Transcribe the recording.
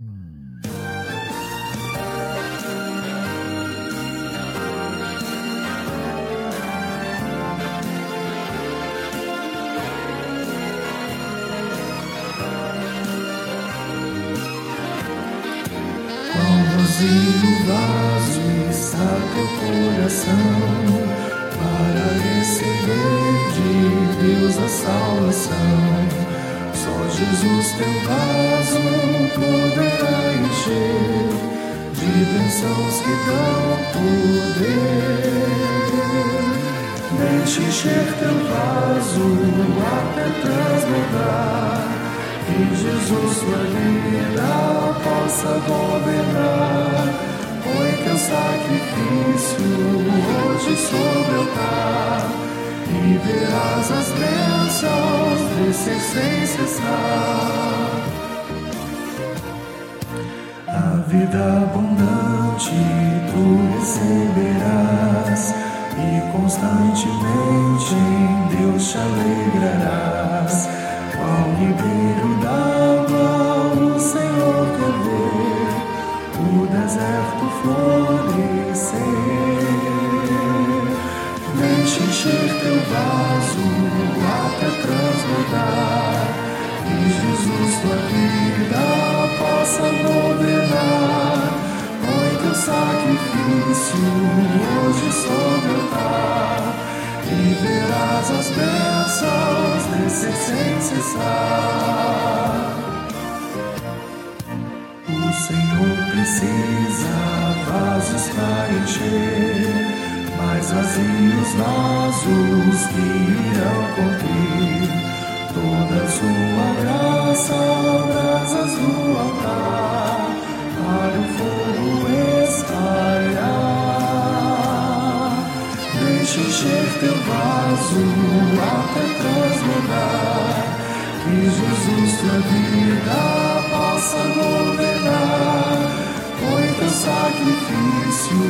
Hum. Vazio vaso está teu coração para receber de Deus a salvação. Jesus teu vaso poderá encher de bênçãos que dão poder. Deixe encher teu vaso até transbordar. Que Jesus sua vida possa governar. Põe teu sacrifício hoje sobre o altar e verás as bênçãos descer sem cessar. A vida abundante tu receberás e constantemente em Deus te alegrarás. Ao ribeiro d'água o Senhor quer ver o deserto florescer. Deixe encher teu vaso até transbordar e Jesus tua vida possa governar. Põe teu sacrifício hoje sobre o altar e verás as bênçãos descer sem cessar. O Senhor precisa vasos para encher, mais vazios vasos que irão cumprir toda sua graça, brasas do altar, para o fogo espalhar. Deixe encher teu vaso até transbordar, que Jesus tua vida possa governar. Põe teu sacrifício